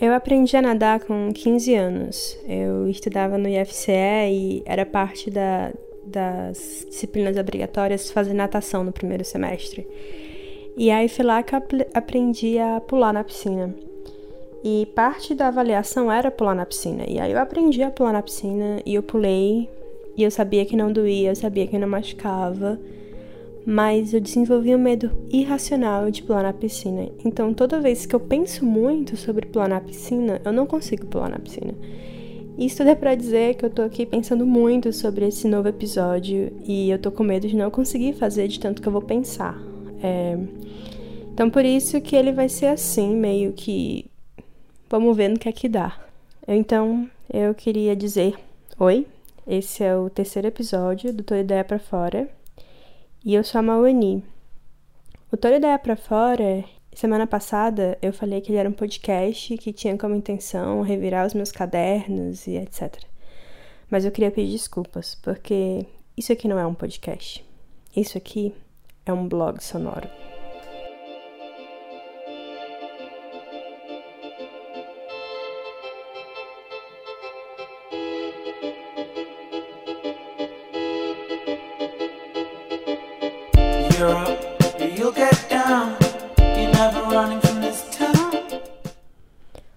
Eu aprendi a nadar com 15 anos. Eu estudava no IFCE e era parte da, das disciplinas obrigatórias fazer natação no primeiro semestre. E aí foi lá que eu aprendi a pular na piscina. E parte da avaliação era pular na piscina. E aí eu aprendi a pular na piscina e eu pulei. E eu sabia que não doía, eu sabia que não machucava. Mas eu desenvolvi um medo irracional de pular na piscina. Então toda vez que eu penso muito sobre pular na piscina, eu não consigo pular na piscina. Isso tudo é pra dizer que eu tô aqui pensando muito sobre esse novo episódio e eu tô com medo de não conseguir fazer de tanto que eu vou pensar. É... Então por isso que ele vai ser assim, meio que Vamos ver no que é que dá. Então, eu queria dizer: Oi, esse é o terceiro episódio do Tua Ideia para Fora e eu sou a Mauani. O Tua Ideia para Fora, semana passada eu falei que ele era um podcast que tinha como intenção revirar os meus cadernos e etc. Mas eu queria pedir desculpas, porque isso aqui não é um podcast. Isso aqui é um blog sonoro.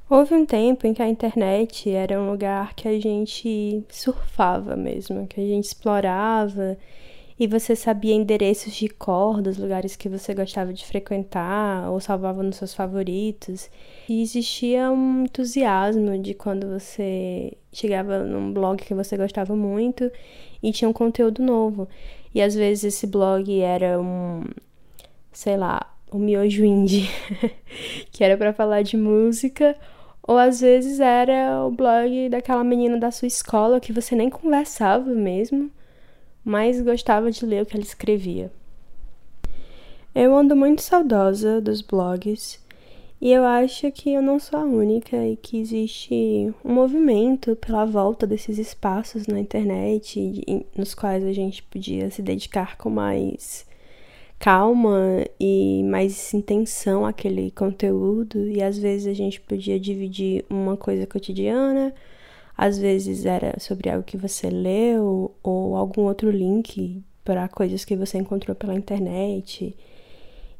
Houve um tempo em que a internet era um lugar que a gente surfava mesmo, que a gente explorava e você sabia endereços de cor dos lugares que você gostava de frequentar ou salvava nos seus favoritos. E existia um entusiasmo de quando você chegava num blog que você gostava muito e tinha um conteúdo novo. E às vezes esse blog era um, sei lá, um miojo indie, que era para falar de música, ou às vezes era o blog daquela menina da sua escola que você nem conversava mesmo, mas gostava de ler o que ela escrevia. Eu ando muito saudosa dos blogs e eu acho que eu não sou a única e que existe um movimento pela volta desses espaços na internet nos quais a gente podia se dedicar com mais calma e mais intenção àquele conteúdo e às vezes a gente podia dividir uma coisa cotidiana, às vezes era sobre algo que você leu ou algum outro link para coisas que você encontrou pela internet.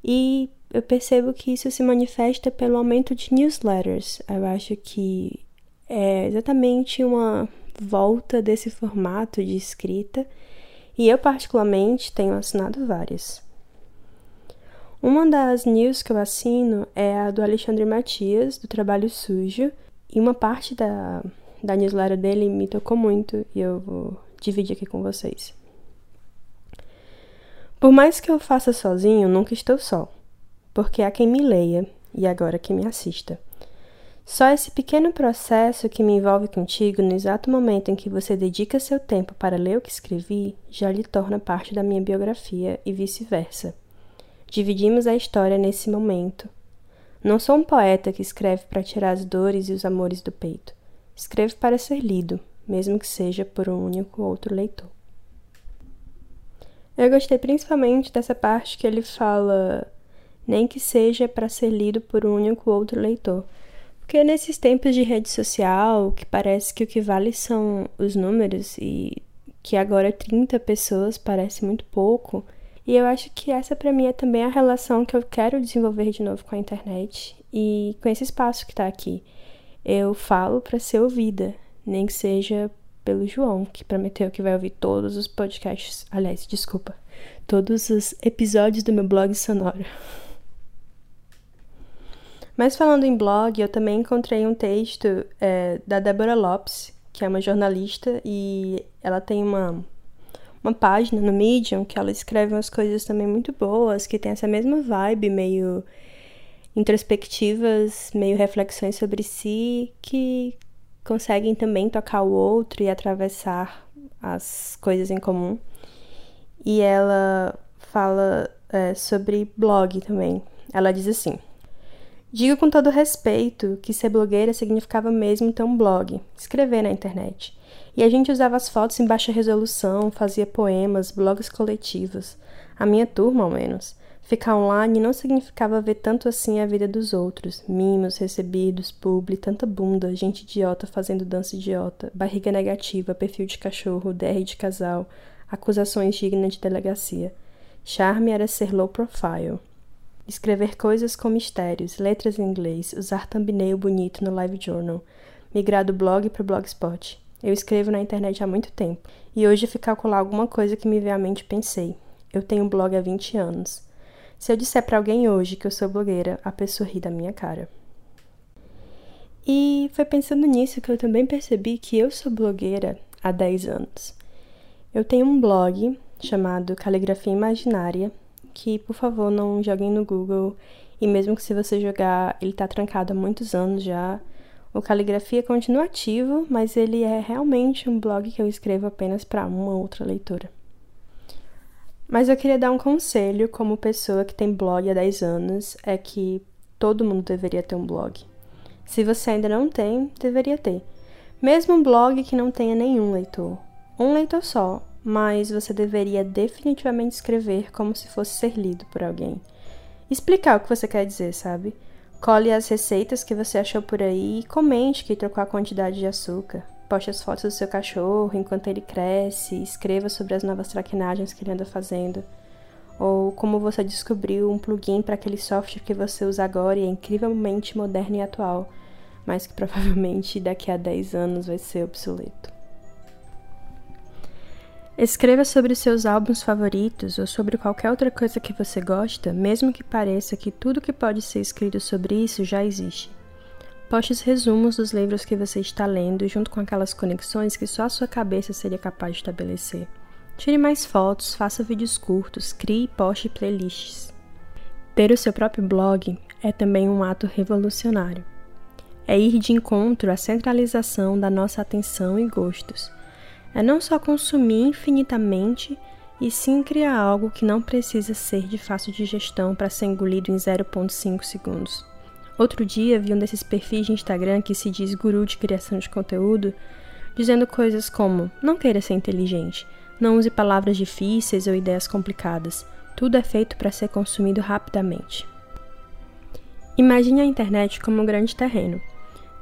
E eu percebo que isso se manifesta pelo aumento de newsletters. Eu acho que é exatamente uma volta desse formato de escrita e eu, particularmente, tenho assinado várias. Uma das news que eu assino é a do Alexandre Matias, do Trabalho Sujo, e uma parte da, da newsletter dele me tocou muito e eu vou dividir aqui com vocês. Por mais que eu faça sozinho, nunca estou só porque há quem me leia e agora quem me assista. Só esse pequeno processo que me envolve contigo no exato momento em que você dedica seu tempo para ler o que escrevi já lhe torna parte da minha biografia e vice-versa. Dividimos a história nesse momento. Não sou um poeta que escreve para tirar as dores e os amores do peito. Escrevo para ser lido, mesmo que seja por um único outro leitor. Eu gostei principalmente dessa parte que ele fala nem que seja para ser lido por um único outro leitor. Porque nesses tempos de rede social, que parece que o que vale são os números e que agora 30 pessoas parece muito pouco, e eu acho que essa para mim é também a relação que eu quero desenvolver de novo com a internet e com esse espaço que está aqui. Eu falo para ser ouvida, nem que seja pelo João, que prometeu que vai ouvir todos os podcasts, aliás, desculpa, todos os episódios do meu blog sonoro. Mas falando em blog, eu também encontrei um texto é, da Débora Lopes, que é uma jornalista, e ela tem uma, uma página no Medium que ela escreve umas coisas também muito boas, que tem essa mesma vibe, meio introspectivas, meio reflexões sobre si, que conseguem também tocar o outro e atravessar as coisas em comum. E ela fala é, sobre blog também. Ela diz assim. Digo com todo respeito que ser blogueira significava mesmo ter um blog, escrever na internet. E a gente usava as fotos em baixa resolução, fazia poemas, blogs coletivos. A minha turma, ao menos. Ficar online não significava ver tanto assim a vida dos outros. Mimos recebidos, publi, tanta bunda, gente idiota fazendo dança idiota, barriga negativa, perfil de cachorro, DR de casal, acusações dignas de delegacia. Charme era ser low profile. Escrever coisas com mistérios, letras em inglês, usar thumbnail bonito no Live Journal, migrar do blog para o blogspot. Eu escrevo na internet há muito tempo, e hoje fui calcular alguma coisa que me veio à mente pensei. Eu tenho um blog há 20 anos. Se eu disser para alguém hoje que eu sou blogueira, a pessoa ri da minha cara. E foi pensando nisso que eu também percebi que eu sou blogueira há 10 anos. Eu tenho um blog chamado Caligrafia Imaginária, que por favor não joguem no Google, e mesmo que se você jogar, ele está trancado há muitos anos já. O Caligrafia continua ativo, mas ele é realmente um blog que eu escrevo apenas para uma outra leitora. Mas eu queria dar um conselho como pessoa que tem blog há 10 anos, é que todo mundo deveria ter um blog. Se você ainda não tem, deveria ter. Mesmo um blog que não tenha nenhum leitor. Um leitor só, mas você deveria definitivamente escrever como se fosse ser lido por alguém. Explicar o que você quer dizer, sabe? Cole as receitas que você achou por aí e comente que trocou a quantidade de açúcar. Poste as fotos do seu cachorro enquanto ele cresce, escreva sobre as novas traquinagens que ele anda fazendo. Ou como você descobriu um plugin para aquele software que você usa agora e é incrivelmente moderno e atual, mas que provavelmente daqui a 10 anos vai ser obsoleto. Escreva sobre seus álbuns favoritos ou sobre qualquer outra coisa que você gosta, mesmo que pareça que tudo que pode ser escrito sobre isso já existe. Poste os resumos dos livros que você está lendo junto com aquelas conexões que só a sua cabeça seria capaz de estabelecer. Tire mais fotos, faça vídeos curtos, crie e poste playlists. Ter o seu próprio blog é também um ato revolucionário. É ir de encontro à centralização da nossa atenção e gostos. É não só consumir infinitamente, e sim criar algo que não precisa ser de fácil digestão para ser engolido em 0,5 segundos. Outro dia vi um desses perfis de Instagram que se diz guru de criação de conteúdo, dizendo coisas como: não queira ser inteligente, não use palavras difíceis ou ideias complicadas, tudo é feito para ser consumido rapidamente. Imagine a internet como um grande terreno.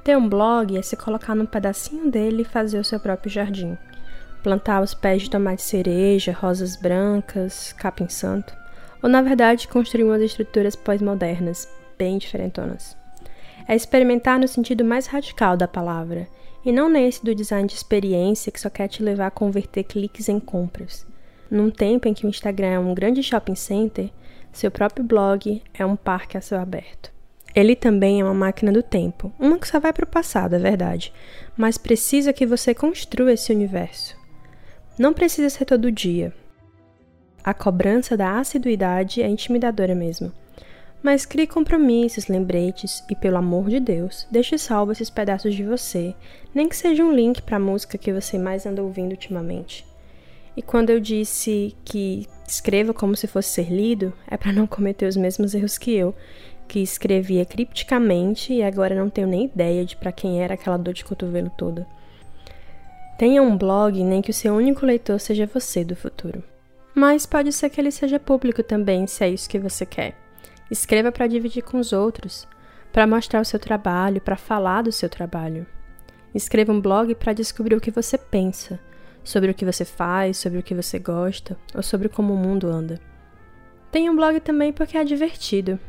Ter um blog é se colocar num pedacinho dele e fazer o seu próprio jardim. Plantar os pés de tomate cereja, rosas brancas, capim santo. Ou, na verdade, construir umas estruturas pós-modernas, bem diferentonas. É experimentar no sentido mais radical da palavra, e não nesse do design de experiência que só quer te levar a converter cliques em compras. Num tempo em que o Instagram é um grande shopping center, seu próprio blog é um parque a céu aberto. Ele também é uma máquina do tempo, uma que só vai para o passado, é verdade, mas precisa que você construa esse universo. Não precisa ser todo dia. A cobrança da assiduidade é intimidadora mesmo. Mas crie compromissos, lembretes e, pelo amor de Deus, deixe salvo esses pedaços de você, nem que seja um link para a música que você mais anda ouvindo ultimamente. E quando eu disse que escreva como se fosse ser lido, é para não cometer os mesmos erros que eu, que escrevia cripticamente e agora não tenho nem ideia de para quem era aquela dor de cotovelo toda. Tenha um blog nem que o seu único leitor seja você do futuro. Mas pode ser que ele seja público também, se é isso que você quer. Escreva para dividir com os outros, para mostrar o seu trabalho, para falar do seu trabalho. Escreva um blog para descobrir o que você pensa, sobre o que você faz, sobre o que você gosta ou sobre como o mundo anda. Tenha um blog também porque é divertido.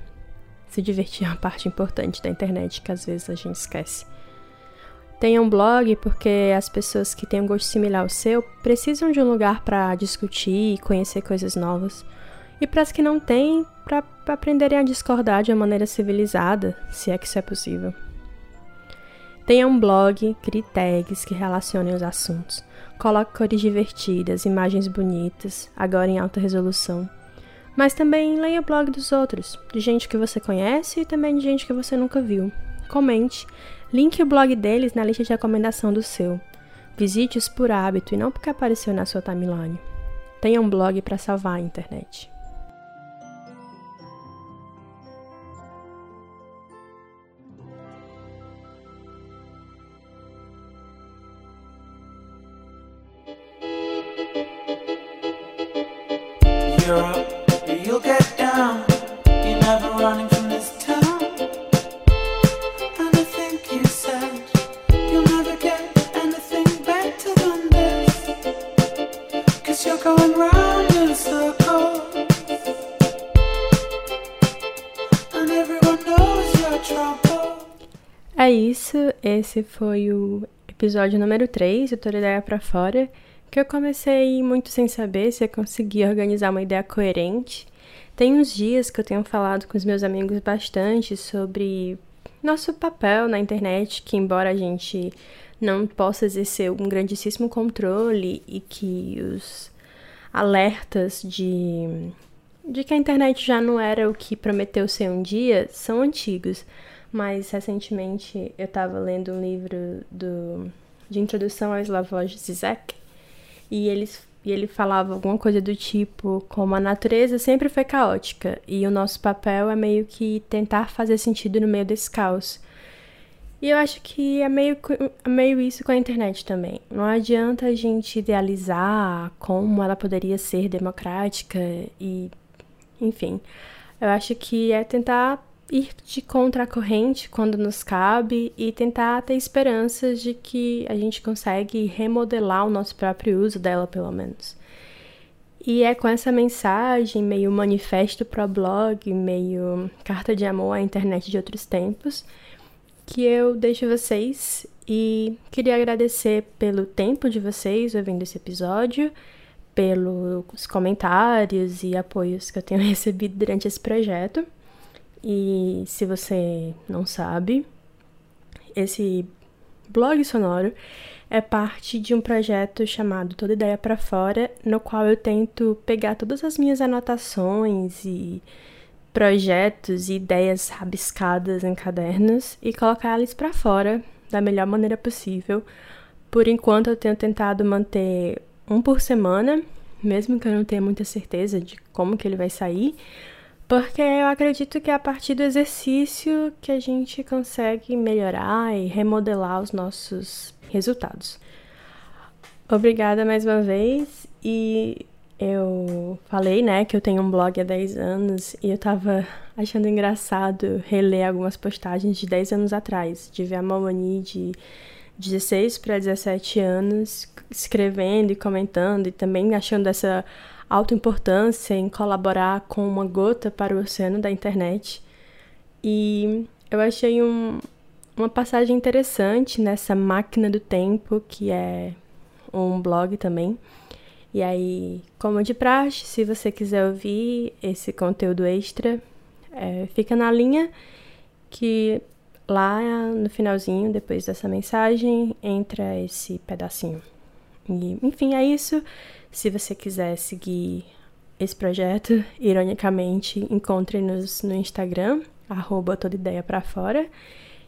Se divertir é uma parte importante da internet que às vezes a gente esquece. Tenha um blog porque as pessoas que têm um gosto similar ao seu precisam de um lugar para discutir e conhecer coisas novas. E para as que não têm, para aprenderem a discordar de uma maneira civilizada, se é que isso é possível. Tenha um blog, crie tags que relacionem os assuntos. Coloque cores divertidas, imagens bonitas, agora em alta resolução. Mas também leia o blog dos outros, de gente que você conhece e também de gente que você nunca viu. Comente, Link o blog deles na lista de recomendação do seu. Visite-os por hábito e não porque apareceu na sua timeline. Tenha um blog para salvar a internet. É isso, esse foi o episódio número 3 do Toda Ideia para Fora, que eu comecei muito sem saber se eu conseguia organizar uma ideia coerente. Tem uns dias que eu tenho falado com os meus amigos bastante sobre nosso papel na internet, que embora a gente não possa exercer um grandíssimo controle e que os alertas de, de que a internet já não era o que prometeu ser um dia são antigos. Mas recentemente eu estava lendo um livro do, de introdução ao Slavoj Zizek e, eles, e ele falava alguma coisa do tipo como a natureza sempre foi caótica e o nosso papel é meio que tentar fazer sentido no meio desse caos. E eu acho que é meio, é meio isso com a internet também. Não adianta a gente idealizar como ela poderia ser democrática e. Enfim. Eu acho que é tentar ir de contra a corrente quando nos cabe e tentar ter esperanças de que a gente consegue remodelar o nosso próprio uso dela, pelo menos. E é com essa mensagem, meio manifesto pro blog, meio carta de amor à internet de outros tempos, que eu deixo vocês e queria agradecer pelo tempo de vocês ouvindo esse episódio, pelos comentários e apoios que eu tenho recebido durante esse projeto. E se você não sabe, esse blog sonoro é parte de um projeto chamado Toda Ideia para Fora, no qual eu tento pegar todas as minhas anotações e projetos e ideias rabiscadas em cadernos e colocar eles para fora da melhor maneira possível. Por enquanto eu tenho tentado manter um por semana, mesmo que eu não tenha muita certeza de como que ele vai sair, porque eu acredito que é a partir do exercício que a gente consegue melhorar e remodelar os nossos resultados. Obrigada mais uma vez e eu falei, né, que eu tenho um blog há 10 anos e eu tava achando engraçado reler algumas postagens de 10 anos atrás, de ver a Mamani de 16 para 17 anos escrevendo e comentando e também achando essa alta importância em colaborar com uma gota para o oceano da internet. E eu achei um, uma passagem interessante nessa máquina do tempo, que é um blog também. E aí, como de praxe, se você quiser ouvir esse conteúdo extra, é, fica na linha que lá no finalzinho, depois dessa mensagem, entra esse pedacinho. E, enfim, é isso. Se você quiser seguir esse projeto, ironicamente, encontre-nos no Instagram, arroba toda ideia pra fora.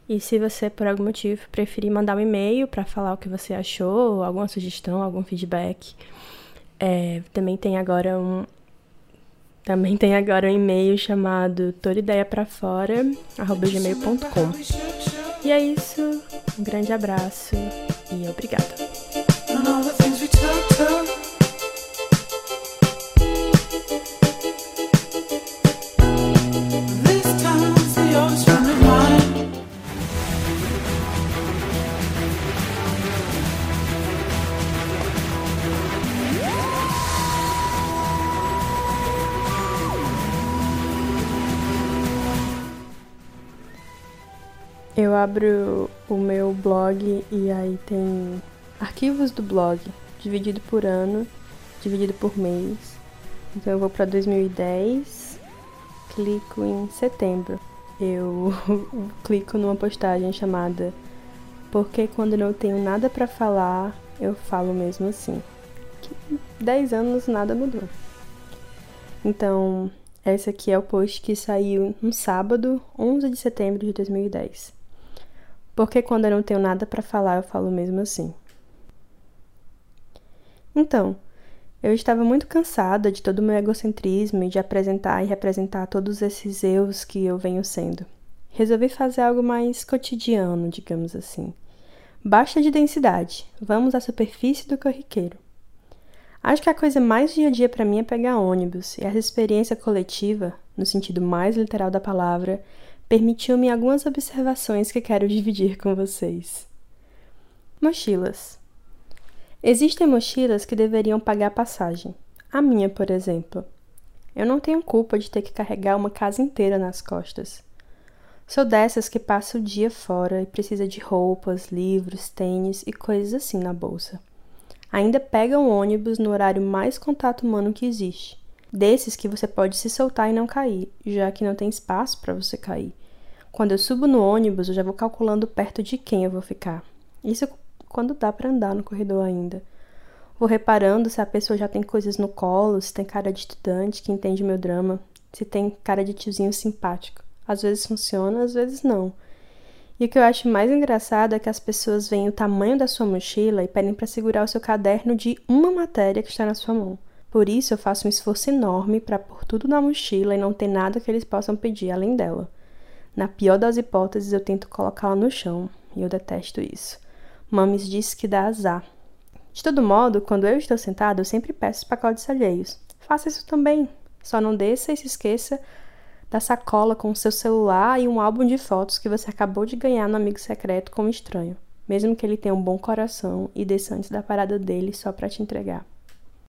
E se você, por algum motivo, preferir mandar um e-mail para falar o que você achou, alguma sugestão, algum feedback, é, também tem agora um também tem agora um e-mail chamado gmail.com E é isso, um grande abraço e obrigada. Eu abro o meu blog e aí tem arquivos do blog, dividido por ano, dividido por mês. Então eu vou para 2010, clico em setembro. Eu clico numa postagem chamada Porque quando não tenho nada para falar, eu falo mesmo assim. Que 10 anos nada mudou. Então, esse aqui é o post que saiu no sábado, 11 de setembro de 2010. Porque quando eu não tenho nada para falar, eu falo mesmo assim. Então, eu estava muito cansada de todo o meu egocentrismo e de apresentar e representar todos esses eus que eu venho sendo. Resolvi fazer algo mais cotidiano, digamos assim. Baixa de densidade, vamos à superfície do corriqueiro. Acho que a coisa mais dia a dia para mim é pegar ônibus, e essa experiência coletiva, no sentido mais literal da palavra, permitiu-me algumas observações que quero dividir com vocês. Mochilas. Existem mochilas que deveriam pagar passagem. A minha, por exemplo. Eu não tenho culpa de ter que carregar uma casa inteira nas costas. Sou dessas que passa o dia fora e precisa de roupas, livros, tênis e coisas assim na bolsa. Ainda pega um ônibus no horário mais contato humano que existe. Desses que você pode se soltar e não cair, já que não tem espaço para você cair. Quando eu subo no ônibus, eu já vou calculando perto de quem eu vou ficar. Isso quando dá para andar no corredor ainda. Vou reparando se a pessoa já tem coisas no colo, se tem cara de estudante que entende meu drama, se tem cara de tiozinho simpático. Às vezes funciona, às vezes não. E o que eu acho mais engraçado é que as pessoas veem o tamanho da sua mochila e pedem para segurar o seu caderno de uma matéria que está na sua mão. Por isso eu faço um esforço enorme para pôr tudo na mochila e não ter nada que eles possam pedir além dela. Na pior das hipóteses, eu tento colocá-la no chão, e eu detesto isso. Mames disse que dá azar. De todo modo, quando eu estou sentado, eu sempre peço os pacotes alheios. Faça isso também. Só não desça e se esqueça da sacola com seu celular e um álbum de fotos que você acabou de ganhar no amigo secreto como estranho, mesmo que ele tenha um bom coração e desça antes da parada dele só para te entregar.